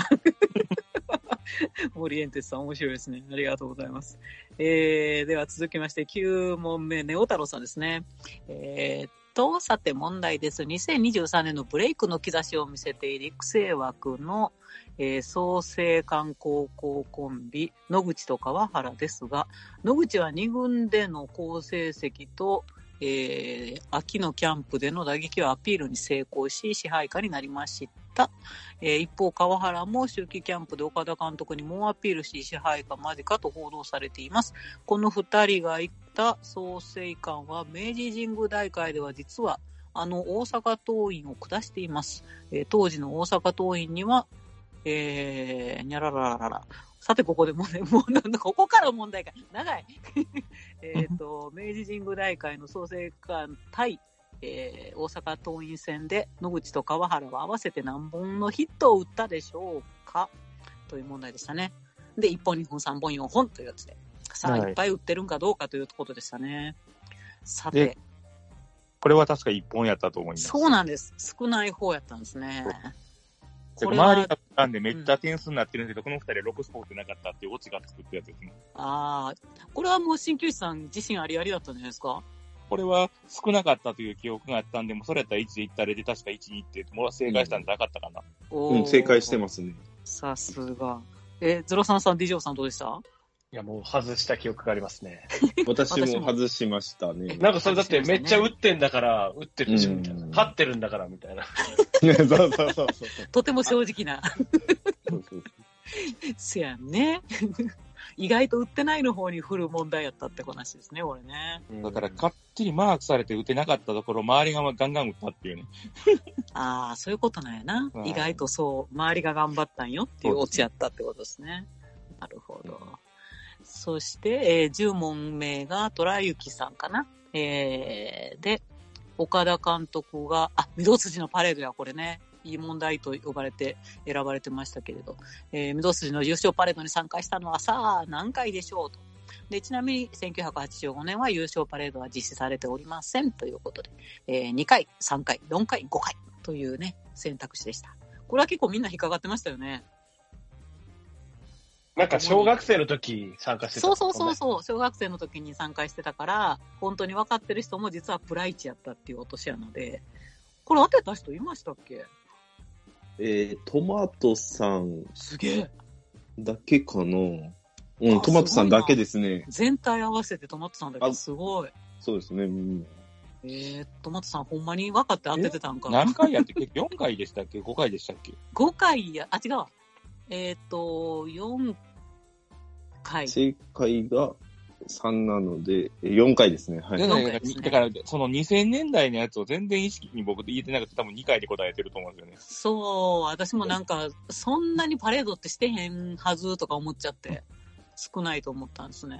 オリエンテスさん面白いですね。ありがとうございます。えー、では続きまして9問目、ネオ太郎さんですね。えーと、さて問題です。2023年のブレイクの兆しを見せている育成枠の、えー創成館高校コンビ、野口と川原ですが、野口は2軍での好成績と、えー秋のキャンプでの打撃をアピールに成功し、支配下になりました。えー一方、川原も秋季キャンプで岡田監督に猛アピールし、支配下間近と報道されています。この二人が行った創成館は、明治神宮大会では実は、あの大阪桐蔭を下しています。えー当時の大阪桐蔭には、えー、にゃららららら。さて、ここでもね、もうなんだ、ここから問題か。長い。えっと、明治神宮大会の創成館対、えー大阪桐蔭戦で野口と川原は合わせて何本のヒットを打ったでしょうか？という問題でしたね。で、1本、2本、3本、4本というやつで。さあ、はいいっぱい打ってるんかどうかということでしたね。さてで、これは確か1本やったと思います。そうなんです。少ない方やったんですね。これは周りがなんでめっちゃ点数になってるんですけど、この二人は6スポーツなかったっていうオチが作ったやつですね。ああ、これはもう鍼灸師さん自信ありありだったんじゃないですか？これは少なかったという記憶があったんで、もうそれやったら1でいったらで確か1に行って、もう正解したんじゃなかったかな。おーうん、正解してますね。さすが。え、ゼロさんさん、ディジョーさんどうでした？いや、もう外した記憶がありますね。私も外しましたね。なんかそれだってめっちゃ打ってんだから、打ってるでしょ、みたいな。うん勝ってるんだから、みたいな。そうそうそうそう。とても正直な。そうそうせやんね。意外と打ってないの方に振る問題やったって話ですね、これね。だから、かっちりマークされて打てなかったところ、周りがガンガン打ったっていうね。ああ、そういうことなんやな。うん意外とそう、周りが頑張ったんよっていうオチやったってことですね。なるほど。そして、えー10問目が虎幸さんかな。えーで、岡田監督が、あ、御堂筋のパレードや、これね。いい問題と呼ばれて、選ばれてましたけれど、えー、御堂筋の優勝パレードに参加したのはさあ、何回でしょうと。で、ちなみに1985年は優勝パレードは実施されておりませんということで、えー2回、3回、4回、5回というね、選択肢でした。これは結構みんな引っかかってましたよね。なんか小学生の時参加してた、そうそうそうそう、小学生の時に参加してたから、本当に分かってる人も実はプライチやったっていう落とし穴で、これ当てた人いましたっけ？えー、トマトさんすげえ。だけかなうあん、トマトさんだけですね。全体合わせてトマトさんだけあすごい。そうですね。うんえー、トマトさんほんまに分かって当ててたんか。何回やって、結局4回でしたっけ ?5 回でしたっけ？5回や、あ、違うわ。えっ、と、4回。正解が3なので、え4回ですね。はい。だから四回ですねだから、その2000年代のやつを全然意識に僕言えてなくて、多分2回で答えてると思うんですよね。そう、私もなんか、そんなにパレードってしてへんはずとか思っちゃって、少ないと思ったんですね。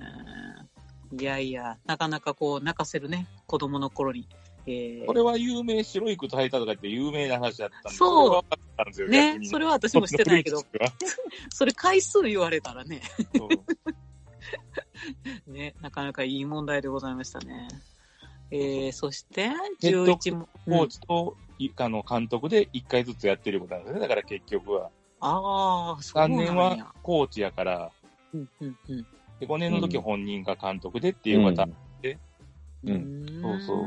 いやいや、なかなかこう、泣かせるね、子供の頃に。えーこれは有名、白い靴履いたとかって有名な話だったんで、そうれは分かったんですよ、ねそれは私もしてないけど、それ回数言われたらね、ね、なかなかいい問題でございましたね。えー、そして、ヘッド11問。コーチと、いあの監督で1回ずつやってることなんですね。だから結局は。ああ、そう3なんや。年はコーチやから、うんうんうん。で5年の時本人が監督でっていうパターン。うんうんそうそう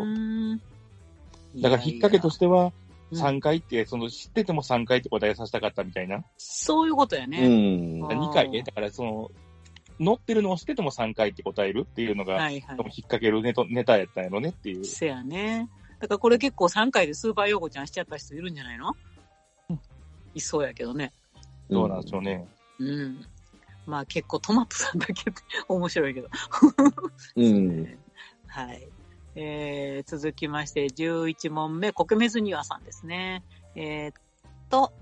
うだから引っ掛けとしては、うん3回って、その知ってても3回って答えさせたかったみたいな。そういうことやうね。ん。あー2回ね。だからその、乗ってるのを知ってても3回って答えるっていうのが、はいはい多分。引っ掛けるネタネタやったんやろねっていう。せやね。だからこれ結構3回でスーパーヨーゴちゃんしちゃった人いるんじゃないの？いそうやけどね。どうなんでしょうね。うん。まあ結構トマトさんだけ面白いけど。うん。はい。えー、続きまして、11問目、コケメズニワさんですね。えーっと、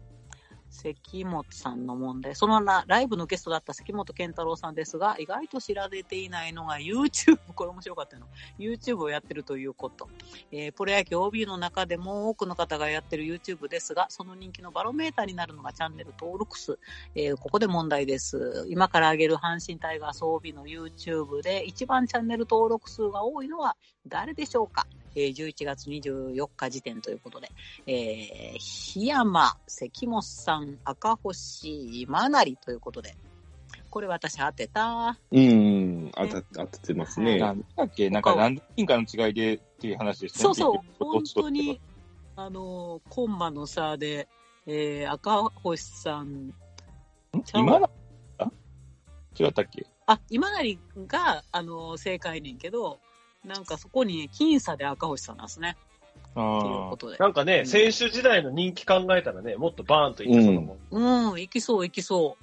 関本さんの問題。そのラライブのゲストだった関本健太郎さんですが、意外と知られていないのが YouTube、これ面白かったの。YouTube をやってるということ。えープロ野球 OB の中でも多くの方がやってる YouTube ですが、その人気のバロメーターになるのがチャンネル登録数。えーここで問題です。今から挙げる阪神タイガース OB の YouTube で一番チャンネル登録数が多いのは誰でしょうか、えー11月24日時点ということで、えー、檜山、関本さん、赤星、今成ということで、これ私当てた？うん。当た当ててますね。なんだっけ？なんか何人かの違いでっていう話ですね。そうそう、本当に、あのー、コンマの差で、えー、赤星さん、ちゃう今なあ？違ったっけ？あ、今成が、あのー、正解ねんけど、なんかそこに僅差で赤星さんなんですね。ああっていうこ。とで。なんかね、うん選手時代の人気考えたらね、もっとバーンといってそうだもん。うん、いきそう、いきそ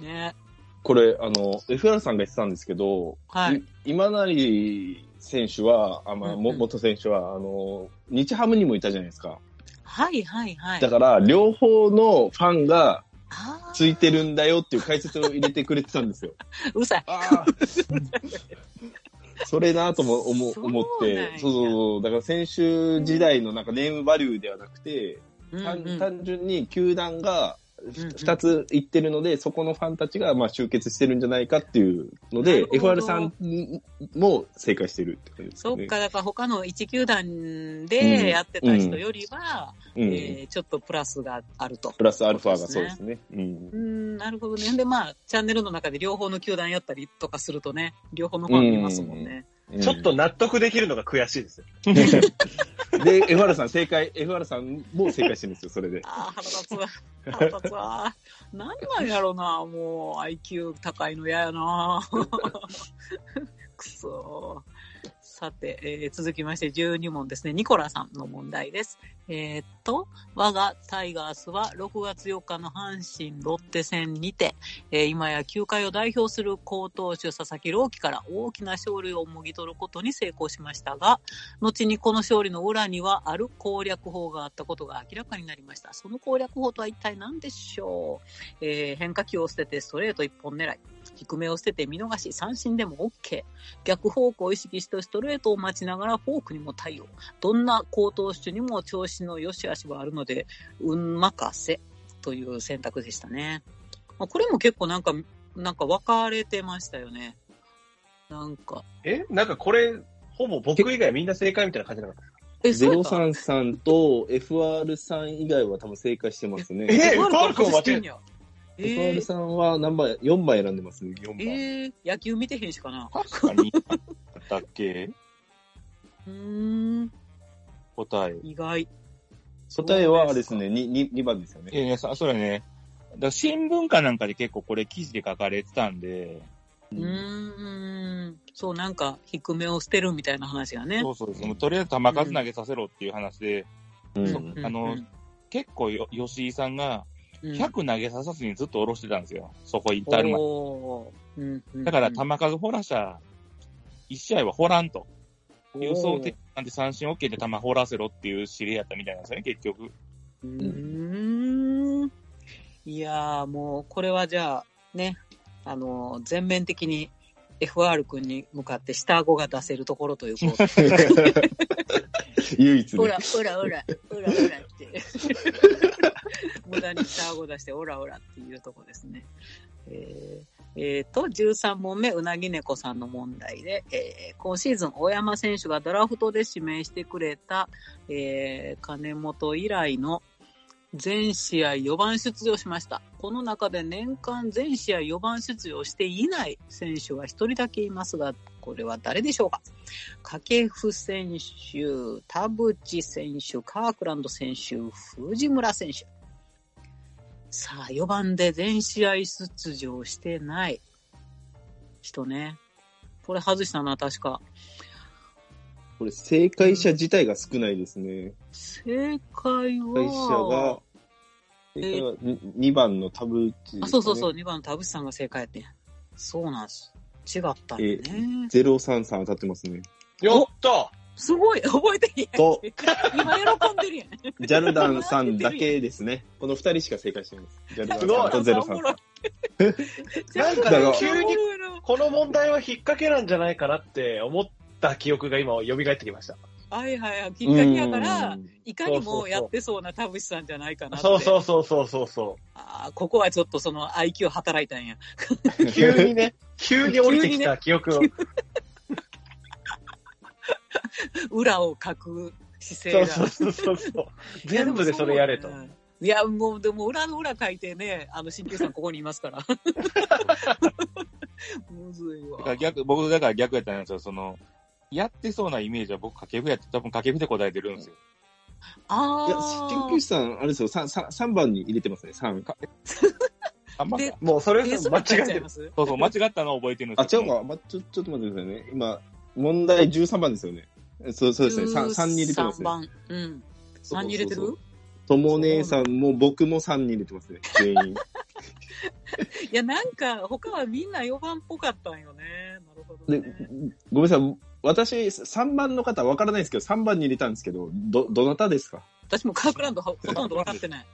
う。ね。これ、あの、FR さんが言ってたんですけど、はいい今成選手は、あまあ、もうんうん元選手は、あの、日ハムにもいたじゃないですか。はい、はい、はい。だから、両方のファンがあついてるんだよっていう解説を入れてくれてたんですよ。ーうるさい。それなとも思思って、そうそうそう。だから選手時代のなんかネームバリューではなくて、単うんうん。単純に球団が2つ行ってるので、そこのファンたちがまあ集結してるんじゃないかっていうので、FR さんも正解してるって感じですね。そっか、だから他の一球団でやってた人よりは、うん。えーちょっとプラスがあると。プラスアルファがそうですね。うんう。ん、なるほどね。で、まあ、チャンネルの中で両方の球団やったりとかするとね、両方のファン見ますもんね。ちょっと納得できるのが悔しいですよ。で、FR さん正解、FR さんも正解してるんですよ、それで。ああ、腹立つわ。腹立つわ。なんなんやろな、もう、IQ 高いの嫌やな。くそーさて、えー続きまして12問ですね。ニコラさんの問題です。えーっと、我がタイガースは6月4日の阪神ロッテ戦にて、えー今や球界を代表する好投手佐々木朗希から大きな勝利をもぎ取ることに成功しましたが、後にこの勝利の裏にはある攻略法があったことが明らかになりました。その攻略法とは一体何でしょう、え変化球を捨ててストレート一本狙い。低めを捨てて見逃し、三振でも OK。逆方向を意識してストレートを待ちながらフォークにも対応。どんな高投手にも調子の良し悪しはあるので、運任せという選択でしたね。まあこれも結構なんか、なんか分かれてましたよね。なんか。え？なんかこれ、ほぼ僕以外みんな正解みたいな感じなかったえ、そうやった？03さんと FR さん以外は多分正解してますね。え？ファウルからファウル君間違え外してんやえ FR ーさんは何番、4番選んでます？ね、4番。えー、野球見てへんしかな。確かに、あったっけ？うーん、答え。意外。答えはあれですね、2, 2, 2番ですよね。ええさ、それね。だ新聞かなんかで結構これ記事で書かれてたんで、うーん、そう、なんか、低めを捨てるみたいな話がね。そうそうそう。もうとりあえず球数投げさせろっていう話で、うんそあの結構よ、吉井さんがうん、100投げささずにずっと下ろしてたんですよ。そこ至るまで。うんうんだから球数掘らしゃ、1試合は掘らんと。いう想定なんで三振 OK で球掘らせろっていう指令やったみたいなんですよね、結局。うーん。いやー、もう、これはじゃあ、ね、あのー、全面的に FR 君に向かって下顎が出せるところということ 唯一ねオラ。、オラ、オラ、オラ、オラって。無駄に下顎出して、オラ、オラっていうとこですね。えーえーと、13問目、うなぎ猫さんの問題で、えー今シーズン、大山選手がドラフトで指名してくれた、えー金本以来の全試合4番出場しました。この中で年間全試合4番出場していない選手は一人だけいますが、これは誰でしょうか？掛布選手、田淵選手、カークランド選手、藤村選手。さあ、4番で全試合出場してない人ね。これ外したな、確か。これ、正解者自体が少ないですね。正解正解者がは、、正解は2番のタブーチですかね、あ、そうそうそう、2番の田淵さんが正解やってん。そうなんです。違ったんやね。033当たってますね。やったすごい、覚えてるやん。と、今喜んでるやん。ジャルダンさんだけですね。この2人しか正解してないです。ジャルダンさんとゼロさん。なんかだから急にこの問題は引っ掛けなんじゃないかなって思った記憶が今蘇ってきました。はいはいはい。きっかけやからう、んいかにもやってそうな田淵さんじゃないかなって。そうそうそうそうそうそあーここはちょっとその IQ 働いたんや。う。急にね、急に降りてきた記憶を。裏をかく姿勢が。そうそうそうそう。全部でそれやれと。いや、もう、でも、裏の裏書いてね、あの、新旧さんここにいますから。むずいわだから。逆、僕、だから逆やったんですよ。その、やってそうなイメージは僕、掛布やって、多分掛布で答えてるんですよ。いや、あ鍼灸師さん、あれですよ、3, 三三番に入れてますね、3。であんまあ、もうそれ間違えてま。す？そうそう、間違ったのを覚えてるんであ、すよ。違うか、ま、ちょ、ちょっと待ってくださいね。今、問題13番ですよね。そうそうですね、3, 三に入れてます3ね。番。うん。3に入れてる？とも姉さんも僕も3に入れてますね、全員。いや、なんか、他はみんな4番っぽかったんよね。なるほど、でね。、ごめんなさい、私、3番の方わからないですけど、3番に入れたんですけど、ど、どなたですか？私もカークランドほほとんど分かってない。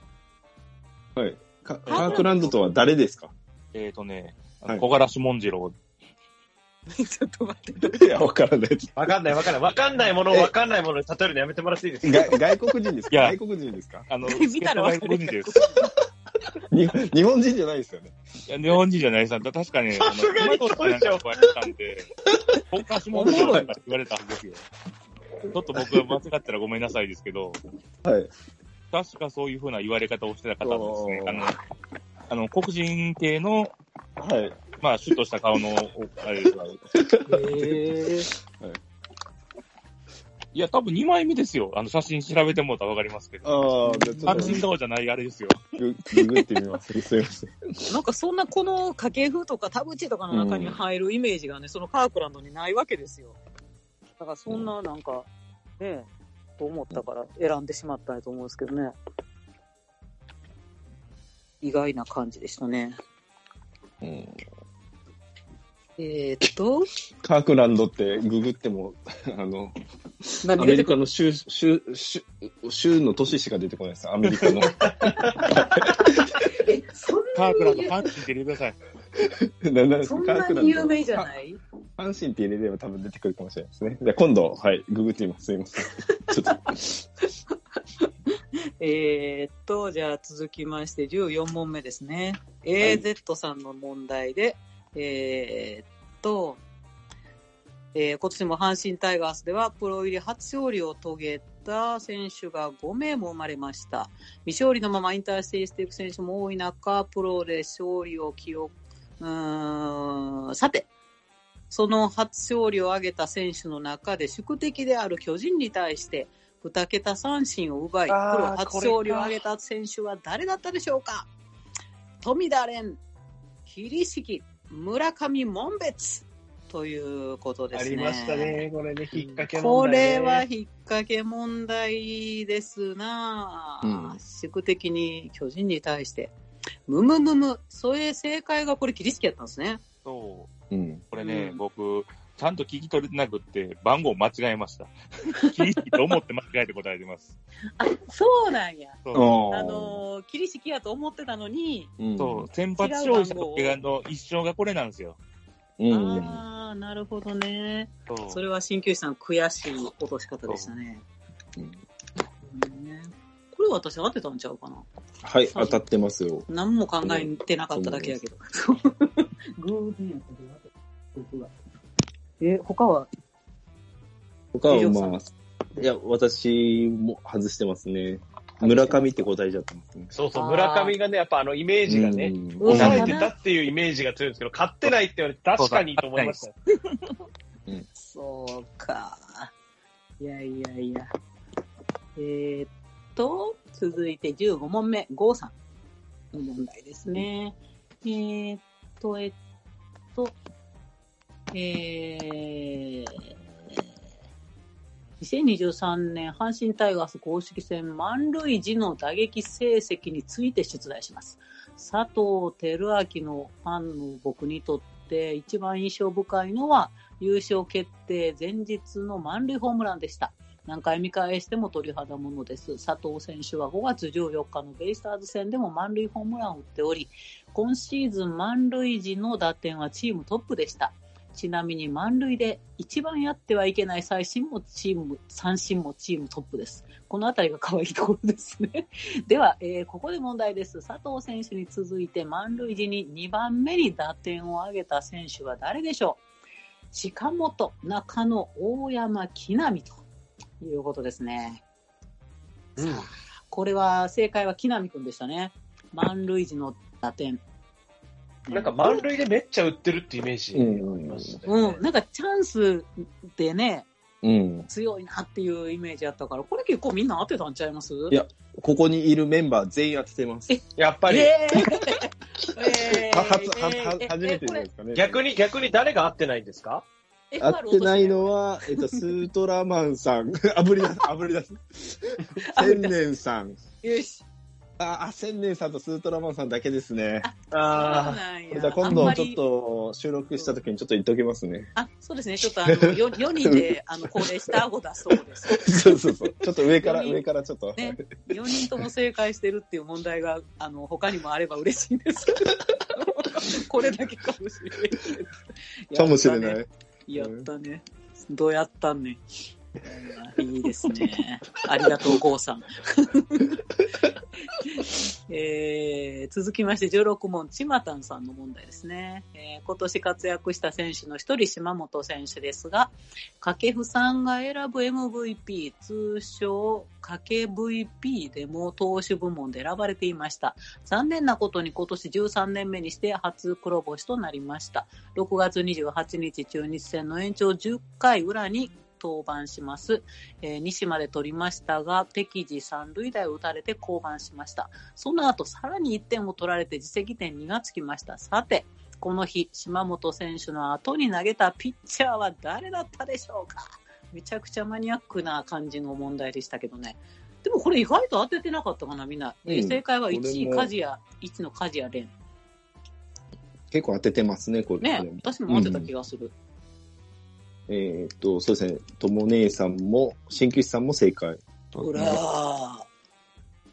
はい。かカークランドとは誰ですか？えっ、とね、はい小柄志文次郎。ちょっと待って。いや、わからない。わかんないわかんない。わかんないものをわかんないものに例えるのやめてもらっていいですか？が外国人ですか？外国人ですか？あの、見たら外国人です。に日本人じゃないですよね。いや、日本人じゃないです。確かね、あの、さすがに今となんかこうやってたんで、小柄志文次郎とか言われたはずですよ。ちょっと僕が間違ったらごめんなさいですけど、はい。確かそういうふうな言われ方をしてた方ですね。あの、あの、黒人系の、はい。まあ、シュッとした顔の、おあれですわへいや、多分2枚目ですよ。あの、写真調べてもらったらわかりますけど。ああ、じゃあちょ阪っと神顔じゃないあれですよ。グググってみます。すいません。なんかそんなこの掛布とか田淵とかの中に入るイメージがね、そのカークランドにないわけですよ。だからそんななんか、ねと思ったから選んでしまったんやと思うんですけどね。意外な感じでしたね。えー、っと、カークランドってググっても、あの、アメリカの州、州、州、州の都市しか出てこないです。アメリカの。え、そんカークランド、パンチって入れてください。ななそんなクランド。に有名じゃない阪神って入れれば多分出てくるかもしれないですね。じゃあ今度、はい、ググってみます。すいません。ちょっと。えーっと、じゃあ続きまして14問目ですね。AZ さんの問題で、えーっと、えー今年も阪神タイガースではプロ入り初勝利を遂げた選手が5名も生まれました。未勝利のまま引退していく選手も多い中、プロで勝利を記録、うーん、さて、その初勝利を挙げた選手の中で宿敵である巨人に対して、2桁三振を奪い、プロ初勝利を挙げた選手は誰だったでしょうか？富田蓮、桐敷、村上門別ということですね。ありましたね。これね、引っ掛けこ問題、ね。れは引っ掛け問題ですな、うん宿敵に巨人に対して。むむむむ。それ正解がこれ桐敷やったんですね。そう。うん。これね、うん僕、ちゃんと聞き取れてなくって、番号間違えました。聞いと思って間違えて答えてます。あ、そうなんや。そう。あのー、桐敷やと思ってたのに、うん、そう、先発勝利した時がの一勝がこれなんですよ。うん。ああ、なるほどね。それは鍼灸師さん悔しい落とし方でしたね。これ私当てたんちゃうかなはい、当たってますよ。何も考えてなかっただけやけど。偶然やったけど僕が。え、他は？他はまあ、いや、私も外してますね。村上って答えちゃってますね。そうそう、村上がね、やっぱあのイメージがね、うんうん抑えてたっていうイメージが強いんですけど、勝ってないって言われて確かにと思いましたよ。そうか。いやいやいや。えーっと、続いて15問目、郷さんの問題ですね。えーっと、えっと、えー、2023年阪神タイガース公式戦満塁時の打撃成績について出題します。佐藤輝明のファンの僕にとって一番印象深いのは優勝決定前日の満塁ホームランでした。何回見返しても鳥肌ものです。佐藤選手は5月14日のベイスターズ戦でも満塁ホームランを打っており、今シーズン満塁時の打点はチームトップでした。ちなみに満塁で一番やってはいけない三振もチーム、三振もチームトップです。このあたりが可愛いところですね。では、えーここで問題です。佐藤選手に続いて満塁時に2番目に打点を挙げた選手は誰でしょう？近本、中野、大山、木浪ということですね。うんこれは正解は木浪君でしたね。満塁時の打点。なんか満塁でめっちゃ売ってるってイメージありますね。うん、なんかチャンスでね、うん。強いなっていうイメージあったから、これ結構みんな当てたんちゃいます？いやここにいるメンバー全員当ててます。やっぱり、えー 初めてですかね。逆に、逆に誰が合ってないんですか？合ってないのは、えっと、スートラマンさん、あぶり出す、あぶり出す。千年さん。よし。あ、あ千年さんとスートラマンさんだけですね。そうあなんやじゃあ今度ちょっと収録した時にちょっと言っておきますね。あ、そうですね。ちょっとあの、4, 4人で、あの、恒例した顎出そうです。そうそうそう。ちょっと上から、上からちょっと。ね。4人とも正解してるっていう問題が、あの、他にもあれば嬉しいです。これだけかもしれない。かもしれない。やったね。どうやったんね。いいですね。ありがとう、ゴーさん。えー続きまして16問、ちまたんさんの問題ですね、えー今年活躍した選手の一人、島本選手ですが、掛布さんが選ぶ MVP、通称、掛 VP でも投手部門で選ばれていました。残念なことに今年13年目にして初黒星となりました。6月28日中日戦の延長10回裏に登板します。えー西まで取りましたが、敵地三塁打を打たれて降板しました。その後、さらに1点を取られて自責点2がつきました。さて、この日、島本選手の後に投げたピッチャーは誰だったでしょうか？めちゃくちゃマニアックな感じの問題でしたけどね。でもこれ意外と当ててなかったかな、みんな。えーうん正解は1位、梶谷、1の梶谷蓮。結構当ててますね、これ。ね、私も当てた気がする。えーっと、そうですね。とも姉さんも、鍼灸師さんも正解。ほらー。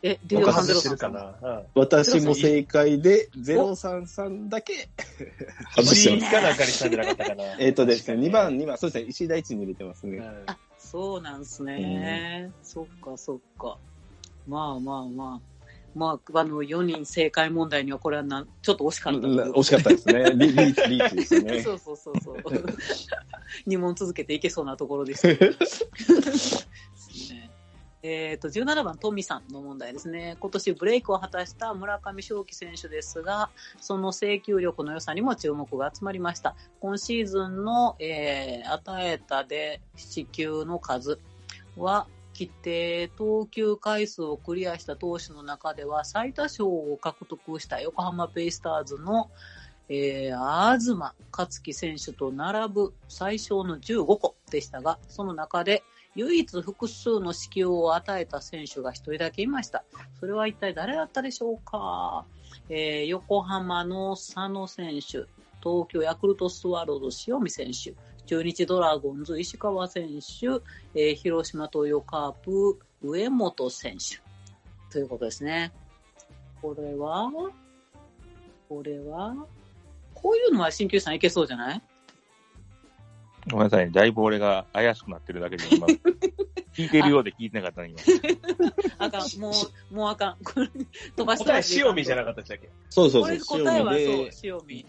え、ディ僕オさん外してるか03な？うん。私も正解で、033だけ外してます。かなんかにしたんじゃなかったかな。えーっとですね、2番、2番、そうですね、石井大地に入れてますね。うんあ、そうなんすね。そっか、そっか。まあまあまあ。まあ、あの、4人正解問題にはこれはなん、ちょっと惜しかった惜しかったですね。リリーチ、リーチですね。そうそうそうそう。2問続けていけそうなところですねえっ、と、17番、トミさんの問題ですね。今年ブレイクを果たした村上正輝選手ですが、その制球力の良さにも注目が集まりました。今シーズンの、えー与えたで四球の数は、規定投球回数をクリアした投手の中では最多勝を獲得した横浜ベイスターズの、えー、東克樹選手と並ぶ最小の15個でしたが、その中で唯一複数の支給を与えた選手が一人だけいました。それは一体誰だったでしょうか、えー横浜の佐野選手、東京ヤクルトスワローズ塩見選手、中日ドラゴンズ石川選手、えー広島東洋カープ上本選手ということですね。これはこれはこういうのは鍼灸師さんいけそうじゃない？ごめんなさいね。だいぶ俺が怪しくなってるだけで、今、聞いてるようで聞いてなかったね、今。あかん、もう、もうあかん。これ飛ばした答らえ塩見じゃなかったでしたっけ？そうそうそうこれ。答えはそう塩見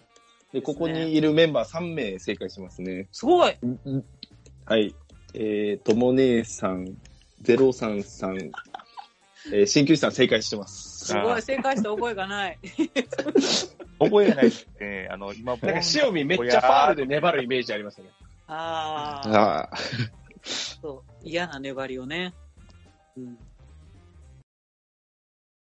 で、ここにいるメンバー3名正解してますね。すごいはい。えー、とも姉さん、033、えー、鍼灸師さん正解してます。すごい正解した覚えがない。覚えがないですね。あの、今、なんか塩見めっちゃファールで粘るイメージありますね。ああ、ああ。そう。嫌な粘りをね。うん。